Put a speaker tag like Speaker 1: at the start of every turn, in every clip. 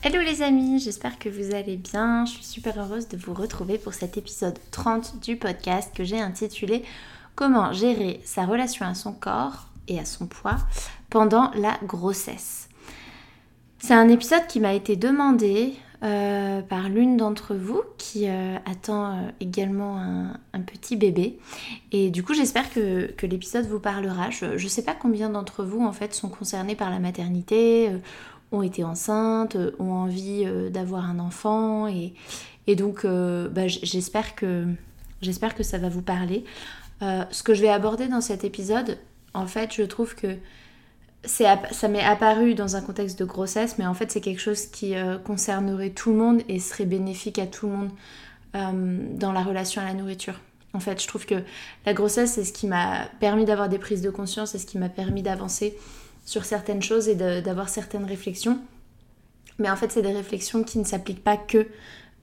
Speaker 1: Hello les amis, j'espère que vous allez bien. Je suis super heureuse de vous retrouver pour cet épisode 30 du podcast que j'ai intitulé Comment gérer sa relation à son corps et à son poids pendant la grossesse. C'est un épisode qui m'a été demandé euh, par l'une d'entre vous qui euh, attend euh, également un, petit bébé. Et du coup, j'espère que, que l'épisode vous parlera. Je ne sais pas combien d'entre vous en fait sont concernés par la maternité ont été enceintes, euh, ont envie euh, d'avoir un enfant et, donc euh, bah, j'espère que j'espère que ça va vous parler. ce que je vais aborder dans cet épisode, en fait, je trouve que ça m'est apparu dans un contexte de grossesse, mais en fait c'est quelque chose qui concernerait tout le monde et serait bénéfique à tout le monde dans la relation à la nourriture. En fait, je trouve que la grossesse, c'est ce qui m'a permis d'avoir des prises de conscience, c'est ce qui m'a permis d'avancer sur certaines choses et d'avoir certaines réflexions. Mais en fait, c'est des réflexions qui ne s'appliquent pas que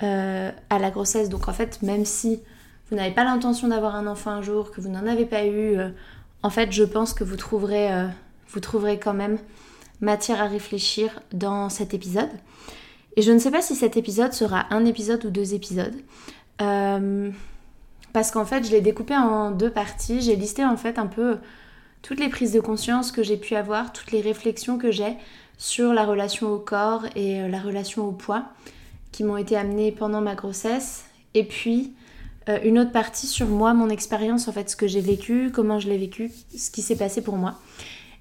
Speaker 1: euh, à la grossesse. Donc en fait, même si vous n'avez pas l'intention d'avoir un enfant un jour, que vous n'en avez pas eu, euh, en fait, je pense que vous trouverez, euh, vous trouverez quand même matière à réfléchir dans cet épisode. Et je ne sais pas si cet épisode sera un épisode ou deux épisodes. parce qu'en fait, je l'ai découpé en deux parties. J'ai listé en fait un peu toutes les prises de conscience que j'ai pu avoir, toutes les réflexions que j'ai sur la relation au corps et euh, la relation au poids qui m'ont été amenées pendant ma grossesse. Et puis euh, une autre partie sur moi, mon expérience, en fait, ce que j'ai vécu, comment je l'ai vécu, ce qui s'est passé pour moi.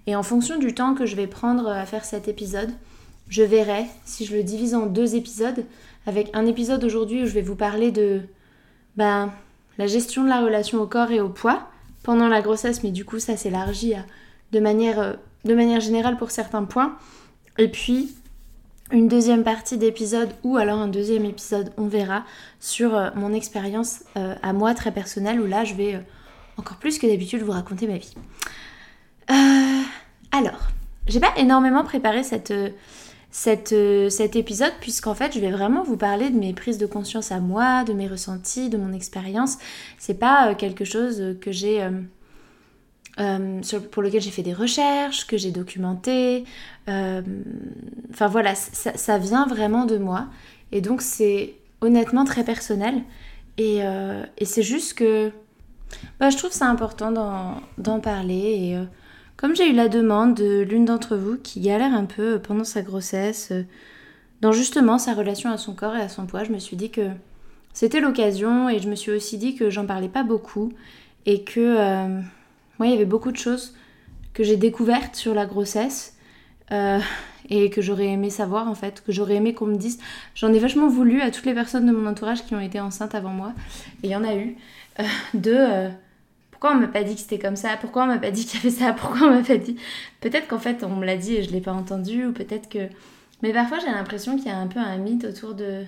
Speaker 1: Et en fonction du temps que je vais prendre à faire cet épisode, je verrai si je le divise en deux épisodes, avec un épisode aujourd'hui où je vais vous parler de ben, la gestion de la relation au corps et au poids, pendant la grossesse, mais du coup ça s'élargit de manière, euh, de manière générale pour certains points. Et puis une deuxième partie d'épisode ou alors un deuxième épisode, on verra, sur euh, mon expérience euh, à moi très personnelle, où là je vais encore plus que d'habitude vous raconter ma vie. alors, j'ai pas énormément préparé cette euh, cet épisode puisqu'en fait je vais vraiment vous parler de mes prises de conscience à moi, de mes ressentis, de mon expérience. C'est pas euh, quelque chose que j'ai euh, pour lequel j'ai fait des recherches, que j'ai documenté. Enfin voilà, ça, vient vraiment de moi et donc c'est honnêtement très personnel et, c'est juste que bah, je trouve ça important d'en parler et comme j'ai eu la demande de l'une d'entre vous qui galère un peu pendant sa grossesse, euh, dans justement sa relation à son corps et à son poids, je me suis dit que c'était l'occasion et je me suis aussi dit que j'en parlais pas beaucoup et que euh, il y avait beaucoup de choses que j'ai découvertes sur la grossesse euh, et que j'aurais aimé savoir en fait, que j'aurais aimé qu'on me dise. J'en ai vachement voulu à toutes les personnes de mon entourage qui ont été enceintes avant moi et il y en a eu de pourquoi on m'a pas dit que c'était comme ça? Pourquoi on m'a pas dit qu'il y avait ça? Pourquoi on m'a pas dit? Peut-être qu'en fait on me l'a dit et je l'ai pas entendu, ou peut-être que. Mais parfois j'ai l'impression qu'il y a un peu un mythe autour de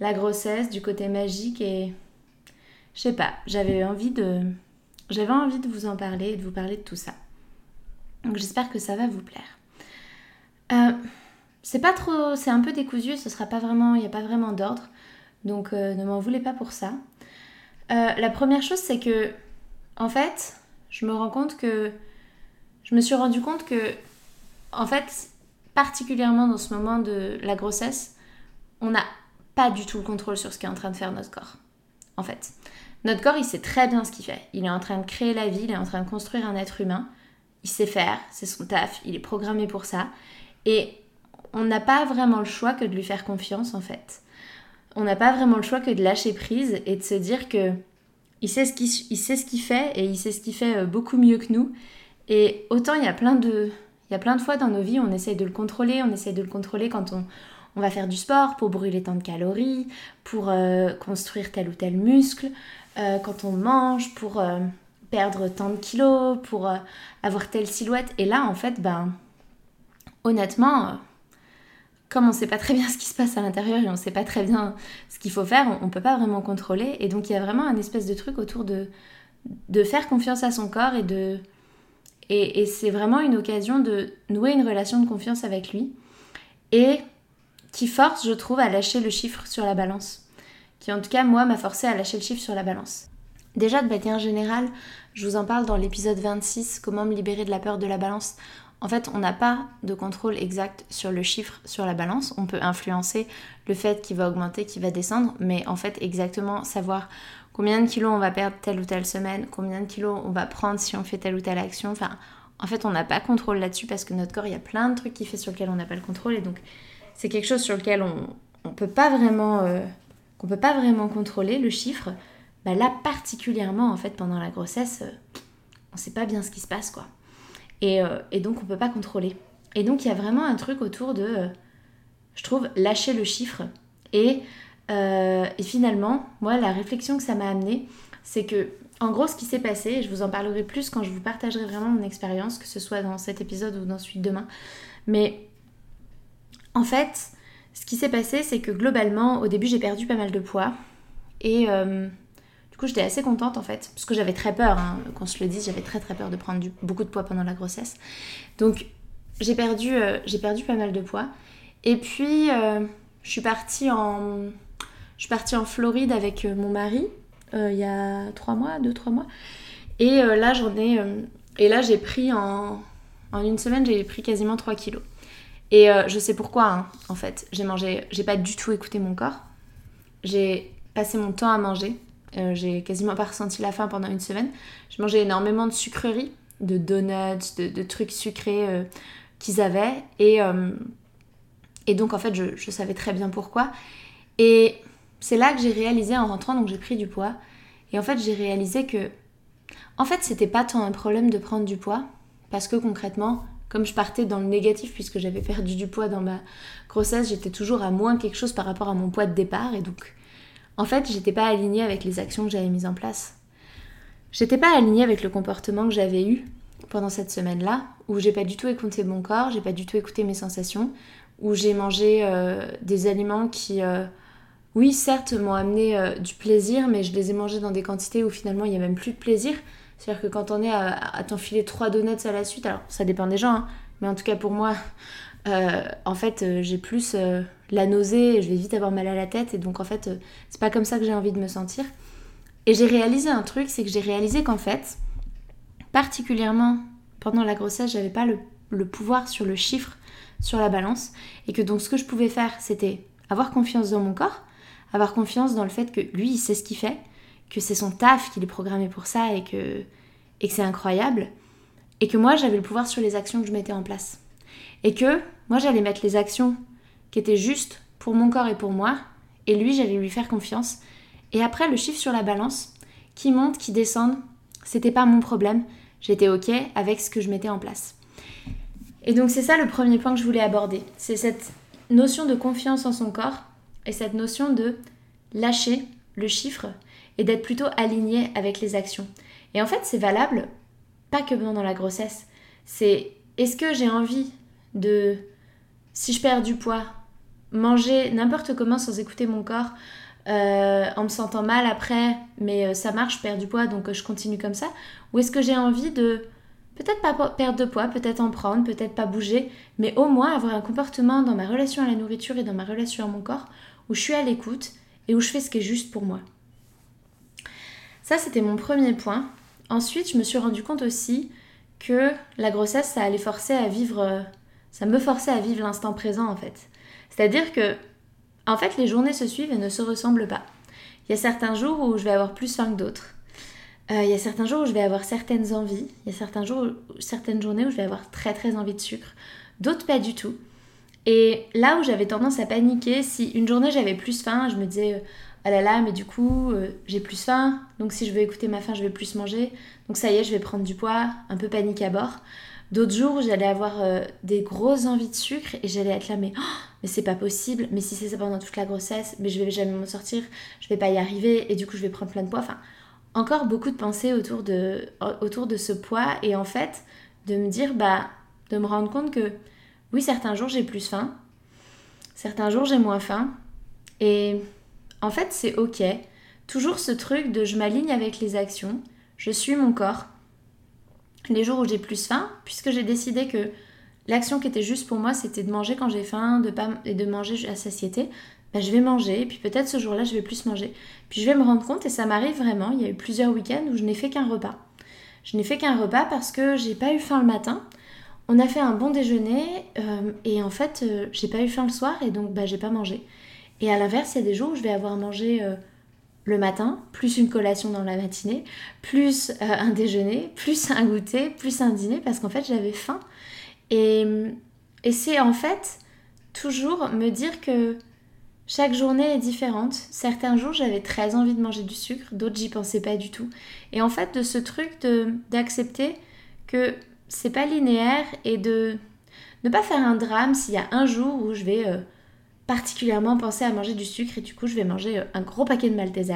Speaker 1: la grossesse, du côté magique et. Je sais pas, j'avais envie de. J'avais envie de vous en parler et de vous parler de tout ça. Donc j'espère que ça va vous plaire. Euh, c'est pas trop. C'est un peu décousu, ce sera pas vraiment. Il n'y a pas vraiment d'ordre. Donc euh, ne m'en voulez pas pour ça. Euh, la première chose, c'est que en fait, je me rends compte que. Je me suis rendu compte que, en fait, particulièrement dans ce moment de la grossesse, on n'a pas du tout le contrôle sur ce qu'est en train de faire notre corps. En fait, notre corps, il sait très bien ce qu'il fait. Il est en train de créer la vie, il est en train de construire un être humain. Il sait faire, c'est son taf, il est programmé pour ça. Et on n'a pas vraiment le choix que de lui faire confiance en fait. On n'a pas vraiment le choix que de lâcher prise et de se dire que il sait ce qu'il fait et il sait ce qu'il fait euh, beaucoup mieux que nous. Et autant il y a plein de il y a plein de fois dans nos vies, on essaye de le contrôler, on essaye de le contrôler quand on, on va faire du sport pour brûler tant de calories, pour euh, construire tel ou tel muscle, euh, quand on mange, pour perdre tant de kilos, pour avoir telle silhouette. Et là, en fait, ben, honnêtement, comme on ne sait pas très bien ce qui se passe à l'intérieur et on ne sait pas très bien ce qu'il faut faire, on ne peut pas vraiment contrôler. Et donc il y a vraiment un espèce de truc autour de, faire confiance à son corps et de... Et, c'est vraiment une occasion de nouer une relation de confiance avec lui et qui force, je trouve, à lâcher le chiffre sur la balance. Qui en tout cas, moi, m'a forcé à lâcher le chiffre sur la balance. Déjà, de manière générale, je vous en parle dans l'épisode 26, comment me libérer de la peur de la balance. En fait, on n'a pas de contrôle exact sur le chiffre sur la balance. On peut influencer le fait qu'il va augmenter, qu'il va descendre, mais en fait, exactement savoir combien de kilos on va perdre telle ou telle semaine, combien de kilos on va prendre si on fait telle ou telle action. Enfin, en fait, on n'a pas contrôle là-dessus parce que notre corps, il y a plein de trucs qui fait sur lesquels on n'a pas le contrôle et donc c'est quelque chose sur lequel on ne peut pas vraiment euh, peut pas vraiment contrôler le chiffre. Bah là, particulièrement en fait pendant la grossesse, on euh, on sait pas bien ce qui se passe quoi. Euh, et, donc on peut pas contrôler. Et donc il y a vraiment un truc autour de, euh, je trouve, lâcher le chiffre. Et, euh, et finalement, moi, la réflexion que ça m'a amené, c'est que, en gros, ce qui s'est passé, et je vous en parlerai plus quand je vous partagerai vraiment mon expérience, que ce soit dans cet épisode ou dans celui de demain. Mais en fait, ce qui s'est passé, c'est que globalement, au début, j'ai perdu pas mal de poids. Et du coup, j'étais assez contente en fait, parce que j'avais très peur, hein, qu'on se le dise, j'avais très très peur de prendre beaucoup de poids pendant la grossesse. Donc, j'ai perdu, euh, j'ai perdu pas mal de poids. Et puis, euh, je suis partie en, je partie en Floride avec euh, mon mari il y a trois mois, deux trois mois. Et là, j'en ai, et là, j'ai pris en, en une semaine, j'ai pris quasiment 3 kilos. Et je sais pourquoi, hein, en fait. J'ai mangé, j'ai pas du tout écouté mon corps. J'ai passé mon temps à manger. Euh, j'ai quasiment pas ressenti la faim pendant une semaine. Je mangeais énormément de sucreries, de donuts, de, trucs sucrés euh, qu'ils avaient. Et, euh, et donc en fait, je, je, savais très bien pourquoi. Et c'est là que j'ai réalisé en rentrant, donc j'ai pris du poids. Et en fait, j'ai réalisé que, en fait, c'était pas tant un problème de prendre du poids, parce que concrètement, comme je partais dans le négatif puisque j'avais perdu du poids dans ma grossesse, j'étais toujours à moins quelque chose par rapport à mon poids de départ et donc en fait, j'étais pas alignée avec les actions que j'avais mises en place. J'étais pas alignée avec le comportement que j'avais eu pendant cette semaine-là, où j'ai pas du tout écouté mon corps, j'ai pas du tout écouté mes sensations, où j'ai mangé euh, des aliments qui, euh, oui, certes, m'ont amené euh, du plaisir, mais je les ai mangés dans des quantités où finalement il n'y a même plus de plaisir. C'est-à-dire que quand on est à, t'enfiler trois donuts à la suite, alors ça dépend des gens, hein, mais en tout cas pour moi, en fait, j'ai plus la nausée, je vais vite avoir mal à la tête et donc en fait euh, c'est pas comme ça que j'ai envie de me sentir. Et j'ai réalisé un truc, c'est que j'ai réalisé qu'en fait, particulièrement pendant la grossesse, j'avais pas le, pouvoir sur le chiffre, sur la balance, et que donc ce que je pouvais faire, c'était avoir confiance dans mon corps, avoir confiance dans le fait que lui, il sait ce qu'il fait, que c'est son taf qu'il est programmé pour ça et que, et que c'est incroyable, et que moi j'avais le pouvoir sur les actions que je mettais en place. Et que moi j'allais mettre les actions qui était juste pour mon corps et pour moi, et lui, j'allais lui faire confiance. Et après, le chiffre sur la balance, qui monte, qui descend, c'était pas mon problème. J'étais ok avec ce que je mettais en place. Et donc c'est ça le premier point que je voulais aborder. C'est cette notion de confiance en son corps et cette notion de lâcher le chiffre et d'être plutôt aligné avec les actions. Et en fait, c'est valable pas que pendant la grossesse. C'est est-ce que j'ai envie de si je perds du poids, manger n'importe comment sans écouter mon corps, euh, en me sentant mal après, mais euh, ça marche, je perds du poids, donc euh, je continue comme ça Ou est-ce que j'ai envie de peut-être pas perdre de poids, peut-être en prendre, peut-être pas bouger, mais au moins avoir un comportement dans ma relation à la nourriture et dans ma relation à mon corps où je suis à l'écoute et où je fais ce qui est juste pour moi. Ça, c'était mon premier point. Ensuite, je me suis rendu compte aussi que la grossesse, ça allait forcer à vivre ça me forçait à vivre l'instant présent en fait. C'est-à-dire que, en fait, les journées se suivent et ne se ressemblent pas. Il y a certains jours où je vais avoir plus faim que d'autres. Euh, il y a certains jours où je vais avoir certaines envies. Il y a certains jours, certaines journées où je vais avoir très très envie de sucre. D'autres pas du tout. Et là où j'avais tendance à paniquer, si une journée j'avais plus faim, je me disais ah là là, mais du coup, euh, j'ai plus faim, donc si je veux écouter ma faim, je vais plus manger, donc ça y est, je vais prendre du poids, un peu panique à bord. D'autres jours, j'allais avoir euh, des grosses envies de sucre et j'allais être là, mais, oh, mais c'est pas possible, mais si c'est ça pendant toute la grossesse, mais je vais jamais m'en sortir, je vais pas y arriver et du coup, je vais prendre plein de poids. Enfin, encore beaucoup de pensées autour de, autour de ce poids et en fait, de me dire, bah, de me rendre compte que oui, certains jours j'ai plus faim, certains jours j'ai moins faim et en fait, c'est ok. Toujours ce truc de je m'aligne avec les actions, je suis mon corps. Les jours où j'ai plus faim, puisque j'ai décidé que l'action qui était juste pour moi, c'était de manger quand j'ai faim de pas, et de manger à satiété, bah, je vais manger, et puis peut-être ce jour-là, je vais plus manger. Puis je vais me rendre compte, et ça m'arrive vraiment, il y a eu plusieurs week-ends où je n'ai fait qu'un repas. Je n'ai fait qu'un repas parce que j'ai pas eu faim le matin. On a fait un bon déjeuner, euh, et en fait, euh, j'ai pas eu faim le soir, et donc bah, j'ai pas mangé. Et à l'inverse, il y a des jours où je vais avoir mangé euh, le matin, plus une collation dans la matinée, plus euh, un déjeuner, plus un goûter, plus un dîner, parce qu'en fait j'avais faim. Et, c'est en fait toujours me dire que chaque journée est différente. Certains jours j'avais très envie de manger du sucre, d'autres j'y pensais pas du tout. Et en fait de ce truc d'accepter que c'est pas linéaire et de ne pas faire un drame s'il y a un jour où je vais... Euh, particulièrement penser à manger du sucre et du coup je vais manger euh, un gros paquet de Malteser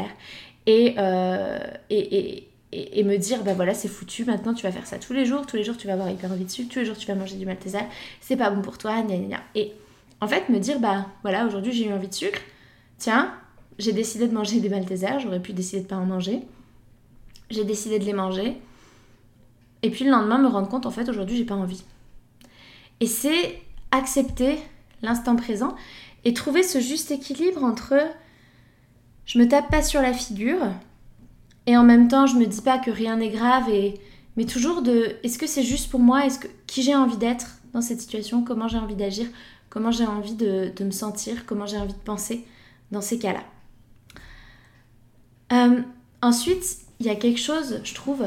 Speaker 1: euh, et, et, et, et, me dire bah voilà c'est foutu maintenant tu vas faire ça tous les jours tous les jours tu vas avoir hyper envie de sucre tous les jours tu vas manger du Malteser c'est pas bon pour toi gna, gna, et en fait me dire bah voilà aujourd'hui j'ai eu envie de sucre tiens j'ai décidé de manger des Malteser j'aurais pu décider de pas en manger. J'ai décidé de les manger. Et puis le lendemain me rendre compte en fait aujourd'hui j'ai pas envie. Et c'est accepter l'instant présent et trouver ce juste équilibre entre je me tape pas sur la figure et en même temps je me dis pas que rien n'est grave et mais toujours de est-ce que c'est juste pour moi? Est-ce que qui j'ai envie d'être dans cette situation? Comment j'ai envie d'agir? Comment j'ai envie de, me sentir? Comment j'ai envie de penser dans ces cas-là? Euh, ensuite il y a quelque chose je trouve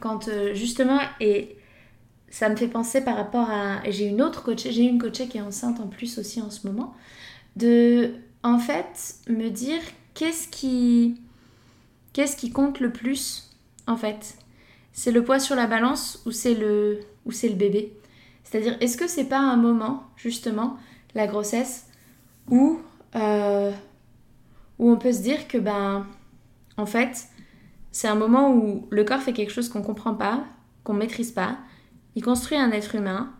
Speaker 1: quand euh, justement et ça me fait penser par rapport à j'ai une autre coach j'ai une coachée qui est enceinte en plus aussi en ce moment de en fait me dire qu'est-ce qui qu'est-ce qui compte le plus en fait. C'est le poids sur la balance ou c'est le ou c'est le bébé. C'est-à-dire est-ce que c'est pas un moment justement la grossesse où euh, où on peut se dire que ben en fait c'est un moment où le corps fait quelque chose qu'on comprend pas qu'on maîtrise pas. Il construit un être humain.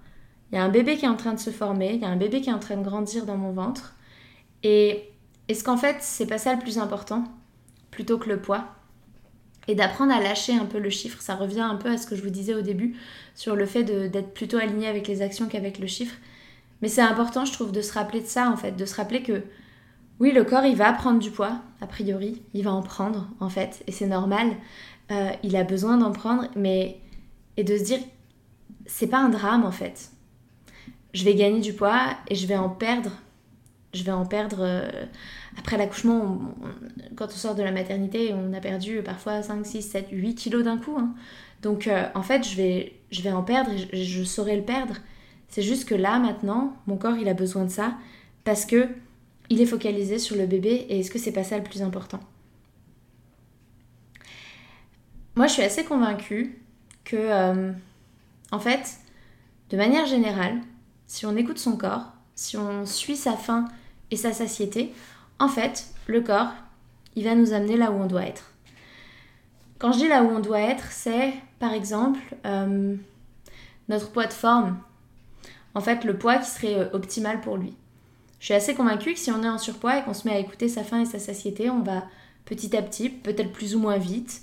Speaker 1: Il y a un bébé qui est en train de se former, il y a un bébé qui est en train de grandir dans mon ventre. Et est-ce qu'en fait, c'est pas ça le plus important plutôt que le poids? Et d'apprendre à lâcher un peu le chiffre. Ça revient un peu à ce que je vous disais au début sur le fait d'être plutôt aligné avec les actions qu'avec le chiffre. Mais c'est important, je trouve, de se rappeler de ça, en fait, de se rappeler que oui, le corps, il va prendre du poids, a priori, il va en prendre, en fait, et c'est normal. Euh, il a besoin d'en prendre, mais et de se dire, c'est pas un drame, en fait. Je vais gagner du poids et je vais en perdre je vais en perdre. Euh, après l'accouchement, quand on sort de la maternité, on a perdu parfois 5, 6, 7, 8 kilos d'un coup. Hein. Donc euh, en fait, je vais, je vais en perdre et je, saurai le perdre. C'est juste que là, maintenant, mon corps, il a besoin de ça parce que il est focalisé sur le bébé et est-ce que c'est pas ça le plus important? Moi, je suis assez convaincue que, euh, en fait, de manière générale, si on écoute son corps, si on suit sa faim et sa satiété, en fait, le corps, il va nous amener là où on doit être. Quand je dis là où on doit être, c'est par exemple euh, notre poids de forme. En fait, le poids qui serait euh, optimal pour lui. Je suis assez convaincue que si on est en surpoids et qu'on se met à écouter sa faim et sa satiété, on va petit à petit, peut-être plus ou moins vite,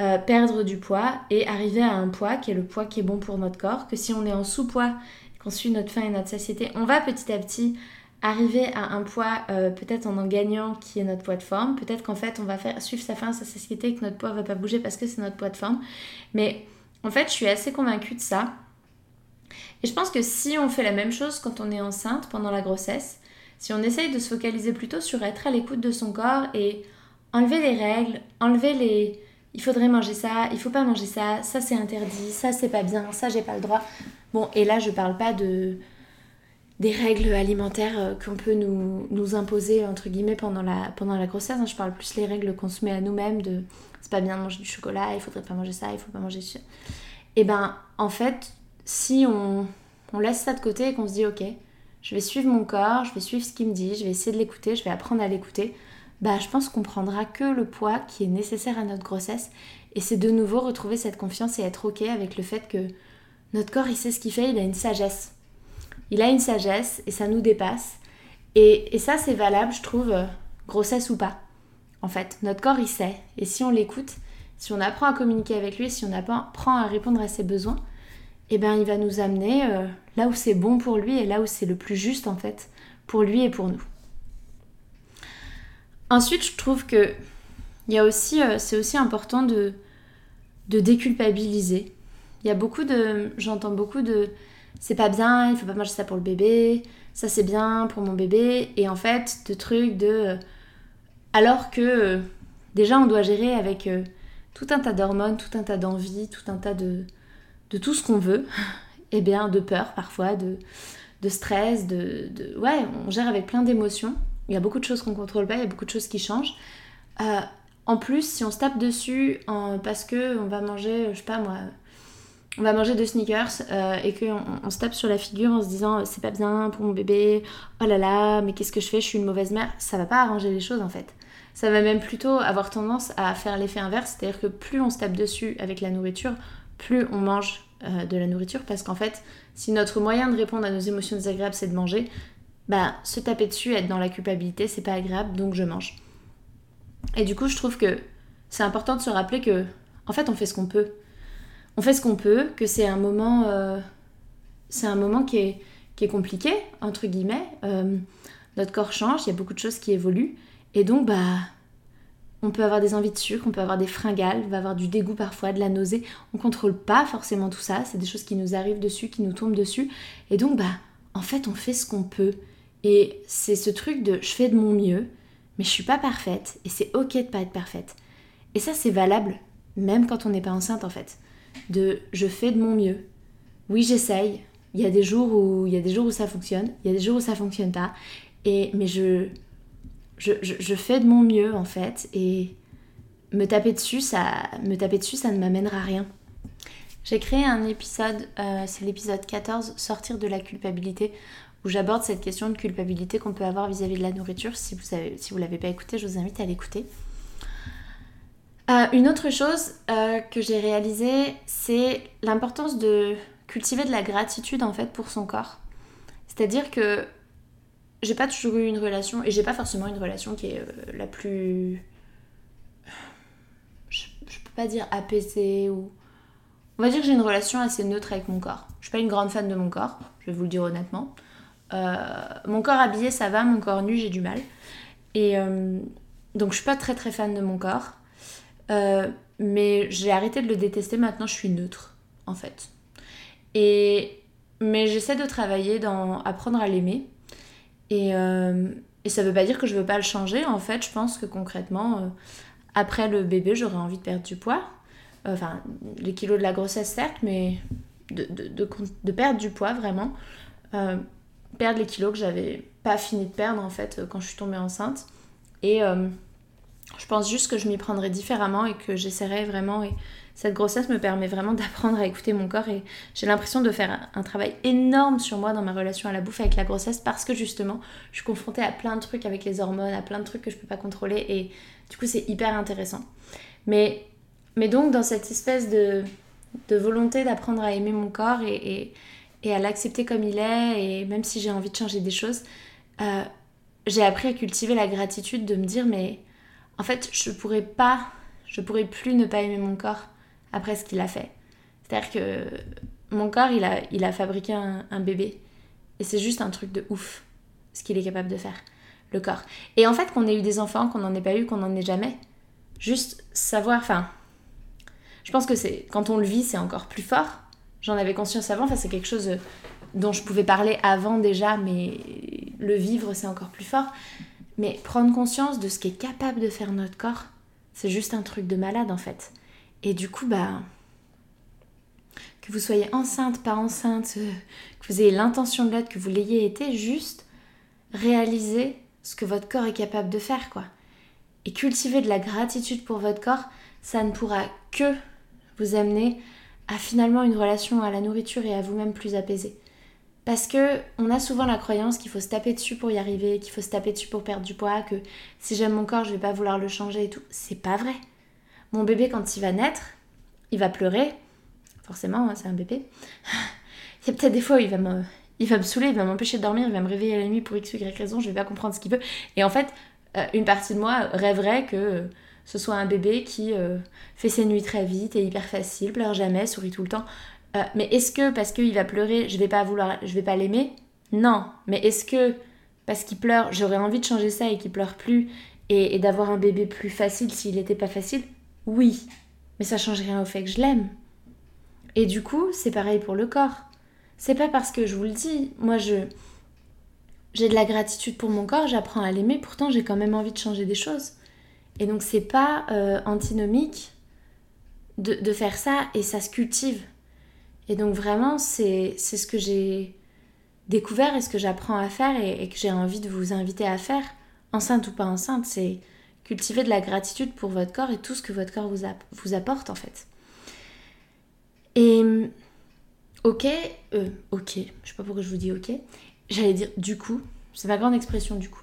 Speaker 1: euh, perdre du poids et arriver à un poids qui est le poids qui est bon pour notre corps. Que si on est en sous-poids et qu'on suit notre faim et notre satiété, on va petit à petit arriver à un poids euh, peut-être en en gagnant qui est notre poids de forme. Peut-être qu'en fait on va faire suivre sa faim, sa satiété que notre poids va pas bouger parce que c'est notre poids de forme. Mais en fait je suis assez convaincue de ça. Et je pense que si on fait la même chose quand on est enceinte pendant la grossesse, si on essaye de se focaliser plutôt sur être à l'écoute de son corps et enlever les règles, enlever les il faudrait manger ça, il faut pas manger ça, ça c'est interdit, ça c'est pas bien, ça j'ai pas le droit. Bon, et là je parle pas de des règles alimentaires euh, qu'on peut nous, imposer entre guillemets pendant la, grossesse. Hein. Je parle plus les règles qu'on se met à nous-mêmes de c'est pas bien de manger du chocolat, il faudrait pas manger ça, il faut pas manger ça. Et ben en fait, si on, on laisse ça de côté et qu'on se dit ok, je vais suivre mon corps, je vais suivre ce qu'il me dit, je vais essayer de l'écouter, je vais apprendre à l'écouter, bah je pense qu'on prendra que le poids qui est nécessaire à notre grossesse et c'est de nouveau retrouver cette confiance et être ok avec le fait que notre corps il sait ce qu'il fait, il a une sagesse. Il a une sagesse et ça nous dépasse. Et, ça c'est valable, je trouve, euh, grossesse ou pas. En fait, notre corps il sait. Et si on l'écoute, si on apprend à communiquer avec lui, si on apprend à répondre à ses besoins, eh bien il va nous amener euh, là où c'est bon pour lui et là où c'est le plus juste en fait pour lui et pour nous. Ensuite, je trouve que euh, c'est aussi important de, de déculpabiliser. Il y a beaucoup de, j'entends beaucoup de, c'est pas bien, il faut pas manger ça pour le bébé, ça c'est bien pour mon bébé, et en fait, de trucs de, euh, alors que déjà on doit gérer avec tout un tas d'hormones, tout un tas d'envies, tout un tas de, de tout ce qu'on veut, et eh bien de peur parfois, de, de stress, de, de, Ouais, on gère avec plein d'émotions. Il y a beaucoup de choses qu'on contrôle pas, il y a beaucoup de choses qui changent. Euh, en plus, si on se tape dessus parce que on va manger, je sais pas moi, on va manger deux sneakers euh, et qu'on on se tape sur la figure en se disant c'est pas bien pour mon bébé, oh là là, mais qu'est-ce que je fais, je suis une mauvaise mère, ça va pas arranger les choses en fait. Ça va même plutôt avoir tendance à faire l'effet inverse, c'est-à-dire que plus on se tape dessus avec la nourriture, plus on mange euh, de la nourriture parce qu'en fait, si notre moyen de répondre à nos émotions désagréables c'est de manger, bah se taper dessus, être dans la culpabilité, c'est pas agréable, donc je mange. Et du coup, je trouve que c'est important de se rappeler que, en fait, on fait ce qu'on peut. On fait ce qu'on peut, que c'est un moment, euh, c'est un moment qui est, qui est compliqué entre guillemets. Euh, notre corps change, il y a beaucoup de choses qui évoluent, et donc bah on peut avoir des envies de sucre, on peut avoir des fringales, on va avoir du dégoût parfois, de la nausée. On contrôle pas forcément tout ça, c'est des choses qui nous arrivent dessus, qui nous tombent dessus. Et donc, bah, en fait, on fait ce qu'on peut. Et c'est ce truc de je fais de mon mieux, mais je suis pas parfaite, et c'est ok de pas être parfaite. Et ça, c'est valable, même quand on n'est pas enceinte, en fait. De je fais de mon mieux. Oui, j'essaye. Il y a des jours où il y a des jours où ça fonctionne, il y a des jours où ça fonctionne pas. Et mais je je, fais de mon mieux en fait et me taper dessus, ça, me taper dessus, ça ne m'amènera à rien. J'ai créé un épisode, euh, c'est l'épisode 14, Sortir de la culpabilité, où j'aborde cette question de culpabilité qu'on peut avoir vis-à-vis de la nourriture. Si vous ne si l'avez pas écouté, je vous invite à l'écouter. Euh, une autre chose euh, que j'ai réalisée, c'est l'importance de cultiver de la gratitude en fait pour son corps. C'est-à-dire que j'ai pas toujours eu une relation, et j'ai pas forcément une relation qui est euh, la plus. Je, peux pas dire apaisée ou. On va dire que j'ai une relation assez neutre avec mon corps. Je suis pas une grande fan de mon corps, je vais vous le dire honnêtement. Mon corps habillé, ça va, mon corps nu, j'ai du mal. Et donc je suis pas très très fan de mon corps. Mais j'ai arrêté de le détester, maintenant je suis neutre, en fait. Et, mais j'essaie de travailler dans apprendre à l'aimer et, euh, et ça veut pas dire que je veux pas le changer. En fait, je pense que concrètement, euh, après le bébé, j'aurais envie de perdre du poids. Enfin, les kilos de la grossesse, certes, mais de, de, de, de perdre du poids vraiment. Euh, perdre les kilos que j'avais pas fini de perdre en fait quand je suis tombée enceinte. Et je pense juste que je m'y prendrais différemment et que j'essaierais vraiment. Et cette grossesse me permet vraiment d'apprendre à écouter mon corps et j'ai l'impression de faire un travail énorme sur moi dans ma relation à la bouffe avec la grossesse parce que justement je suis confrontée à plein de trucs avec les hormones, à plein de trucs que je peux pas contrôler et du coup c'est hyper intéressant. Mais, mais donc dans cette espèce de, de volonté d'apprendre à aimer mon corps et, et, à l'accepter comme il est et même si j'ai envie de changer des choses, euh, j'ai appris à cultiver la gratitude de me dire mais en fait je pourrais pas, je pourrais plus ne pas aimer mon corps après ce qu'il a fait. C'est-à-dire que mon corps, il a, il a fabriqué un, bébé. Et c'est juste un truc de ouf, ce qu'il est capable de faire, le corps. Et en fait, qu'on ait eu des enfants, qu'on n'en ait pas eu, qu'on n'en ait jamais, juste savoir, enfin, je pense que c'est quand on le vit, c'est encore plus fort. J'en avais conscience avant, enfin, c'est quelque chose dont je pouvais parler avant déjà, mais le vivre, c'est encore plus fort. Mais prendre conscience de ce qu'est capable de faire notre corps, c'est juste un truc de malade en fait. Et du coup, bah, que vous soyez enceinte, pas enceinte, euh, que vous ayez l'intention de l'être, que vous l'ayez été, juste réaliser ce que votre corps est capable de faire, quoi. Et cultiver de la gratitude pour votre corps, ça ne pourra que vous amener à finalement une relation à la nourriture et à vous-même plus apaisée. Parce que on a souvent la croyance qu'il faut se taper dessus pour y arriver, qu'il faut se taper dessus pour perdre du poids, que si j'aime mon corps, je vais pas vouloir le changer et tout. C'est pas vrai. Mon bébé, quand il va naître, il va pleurer. Forcément, hein, c'est un bébé. il y a peut-être des fois où il va me, il va me saouler, il va m'empêcher de dormir, il va me réveiller la nuit pour x y raison, je vais pas comprendre ce qu'il veut. Et en fait, euh, une partie de moi rêverait que ce soit un bébé qui euh, fait ses nuits très vite et hyper facile, pleure jamais, sourit tout le temps. Euh, mais est-ce que parce qu'il va pleurer, je vais pas vouloir, je vais pas l'aimer? Non. Mais est-ce que parce qu'il pleure, j'aurais envie de changer ça et qu'il pleure plus et, d'avoir un bébé plus facile s'il n'était pas facile? Oui. Mais ça change rien au fait que je l'aime. Et du coup, c'est pareil pour le corps. C'est pas parce que je vous le dis, moi je j'ai de la gratitude pour mon corps, j'apprends à l'aimer, pourtant j'ai quand même envie de changer des choses. Et donc c'est pas euh, antinomique de, de, faire ça et ça se cultive. Et donc vraiment, c'est ce que j'ai découvert et ce que j'apprends à faire et, que j'ai envie de vous inviter à faire, enceinte ou pas enceinte, c'est cultiver de la gratitude pour votre corps et tout ce que votre corps vous, apporte en fait. Et ok, euh, ok, je sais pas pourquoi je vous dis ok, j'allais dire du coup, c'est ma grande expression du coup.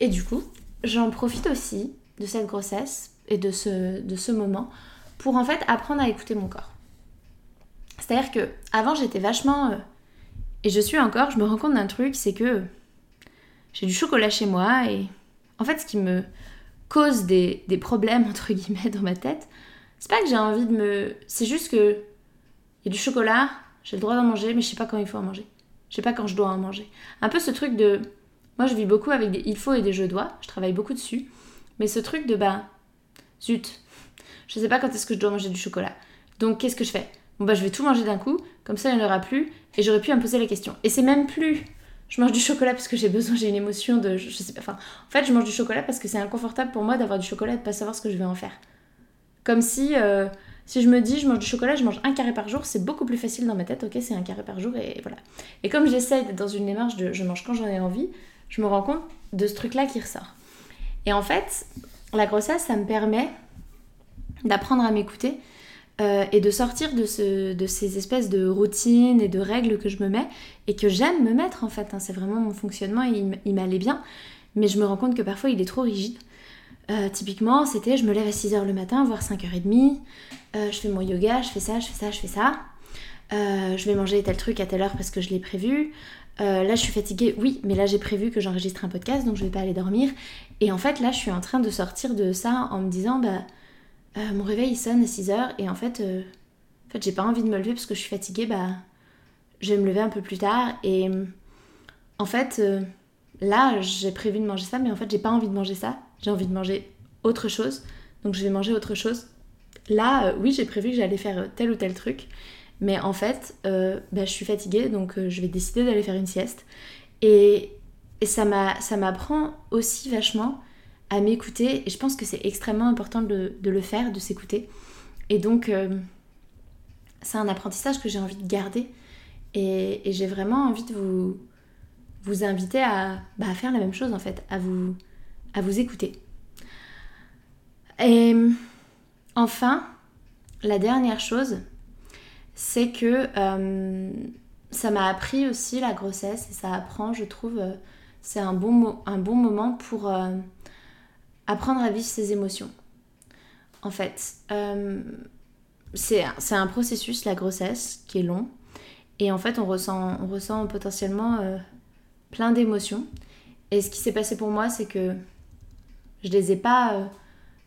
Speaker 1: Et du coup, j'en profite aussi de cette grossesse et de ce moment pour en fait apprendre à écouter mon corps. C'est-à-dire que avant j'étais vachement euh, et je suis encore, je me rends compte d'un truc, c'est que j'ai du chocolat chez moi et en fait ce qui me cause des, problèmes entre guillemets dans ma tête, c'est pas que j'ai envie de me, c'est juste que il y a du chocolat, j'ai le droit d'en manger, mais je sais pas quand il faut en manger. Je sais pas quand je dois en manger. Un peu ce truc de, moi je vis beaucoup avec des il faut et des je dois, je travaille beaucoup dessus, mais ce truc de bah zut, je sais pas quand est-ce que je dois manger du chocolat. Donc qu'est-ce que je fais? Bon bah je vais tout manger d'un coup, comme ça il n'y en aura plus, et j'aurais pu me poser la question. Et c'est même plus je mange du chocolat parce que j'ai besoin, j'ai une émotion de. Je, sais pas. Enfin, en fait, je mange du chocolat parce que c'est inconfortable pour moi d'avoir du chocolat et de pas savoir ce que je vais en faire. Comme si, euh, si je me dis, je mange du chocolat, je mange un carré par jour, c'est beaucoup plus facile dans ma tête, ok, c'est un carré par jour, et voilà. Et comme j'essaie d'être dans une démarche de je mange quand j'en ai envie, je me rends compte de ce truc-là qui ressort. Et en fait, la grossesse, ça me permet d'apprendre à m'écouter euh, et de sortir de, ce, de ces espèces de routines et de règles que je me mets et que j'aime me mettre en fait. Hein. C'est vraiment mon fonctionnement et il, m'allait bien. Mais je me rends compte que parfois il est trop rigide. Euh, typiquement, c'était je me lève à 6h le matin, voire 5h30. Euh, je fais mon yoga, je fais ça, je fais ça, je fais ça. je vais manger tel truc à telle heure parce que je l'ai prévu. là, je suis fatiguée, oui, mais là, j'ai prévu que j'enregistre un podcast, donc je vais pas aller dormir. Et en fait, là, je suis en train de sortir de ça en me disant, bah, euh, mon réveil il sonne à 6h et en fait, euh, en j'ai pas envie de me lever parce que je suis fatiguée, bah je vais me lever un peu plus tard et en fait euh, là j'ai prévu de manger ça mais en fait j'ai pas envie de manger ça, j'ai envie de manger autre chose. Donc je vais manger autre chose. Là oui j'ai prévu que j'allais faire tel ou tel truc. Mais en fait bah, je suis fatiguée donc je vais décider d'aller faire une sieste. Et, et ça m'apprend aussi vachement à m'écouter et je pense que c'est extrêmement important de, le faire, de s'écouter. Et donc, euh, c'est un apprentissage que j'ai envie de garder et, j'ai vraiment envie de vous, vous inviter bah, à, faire la même chose en fait, à vous, à vous écouter. Et enfin, la dernière chose, c'est que euh, ça m'a appris aussi la grossesse et ça apprend, je trouve, euh, c'est un, bon, un bon moment pour apprendre à vivre ses émotions. En fait, euh, c'est un processus, la grossesse, qui est long. Et en fait, on ressent, on ressent potentiellement euh, plein d'émotions. Et ce qui s'est passé pour moi, c'est que je ne les ai pas euh,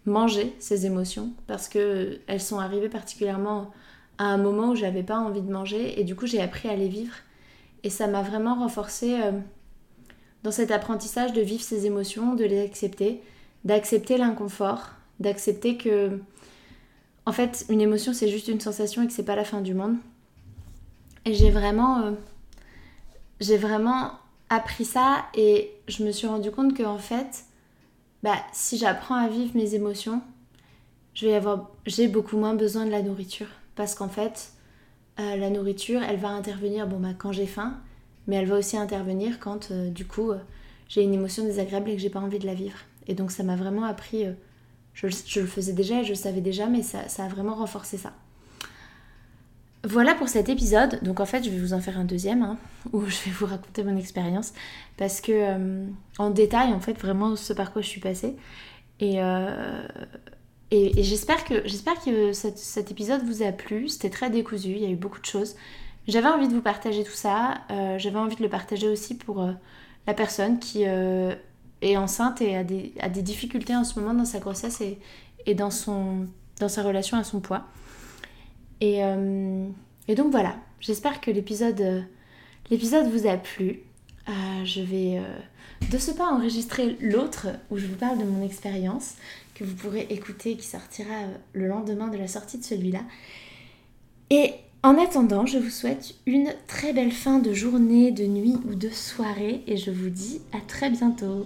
Speaker 1: mangées, ces émotions, parce qu'elles sont arrivées particulièrement à un moment où j'avais pas envie de manger. Et du coup, j'ai appris à les vivre. Et ça m'a vraiment renforcé dans cet apprentissage de vivre ces émotions, de les accepter d'accepter l'inconfort, d'accepter que en fait une émotion c'est juste une sensation et que c'est pas la fin du monde. Et j'ai vraiment euh, j'ai vraiment appris ça et je me suis rendu compte que en fait bah si j'apprends à vivre mes émotions, je vais avoir j'ai beaucoup moins besoin de la nourriture parce qu'en fait la nourriture, elle va intervenir bon, bah, quand j'ai faim, mais elle va aussi intervenir quand du coup j'ai une émotion désagréable et que j'ai pas envie de la vivre. Et donc ça m'a vraiment appris, je, le faisais déjà et je le savais déjà, mais ça, ça a vraiment renforcé ça. Voilà pour cet épisode. Donc en fait, je vais vous en faire un deuxième hein, où je vais vous raconter mon expérience parce que euh, en détail en fait vraiment ce par quoi je suis passée et, euh, et, j'espère que j'espère que cet, épisode vous a plu. C'était très décousu, il y a eu beaucoup de choses. J'avais envie de vous partager tout ça. Euh, j'avais envie de le partager aussi pour la personne qui enceinte et a des, a des, difficultés en ce moment dans sa grossesse et, et dans son dans sa relation à son poids. Euh, et, donc voilà, j'espère que l'épisode euh, vous a plu. Euh, je vais de ce pas enregistrer l'autre où je vous parle de mon expérience que vous pourrez écouter qui sortira le lendemain de la sortie de celui-là. Et en attendant, je vous souhaite une très belle fin de journée, de nuit ou de soirée et je vous dis à très bientôt.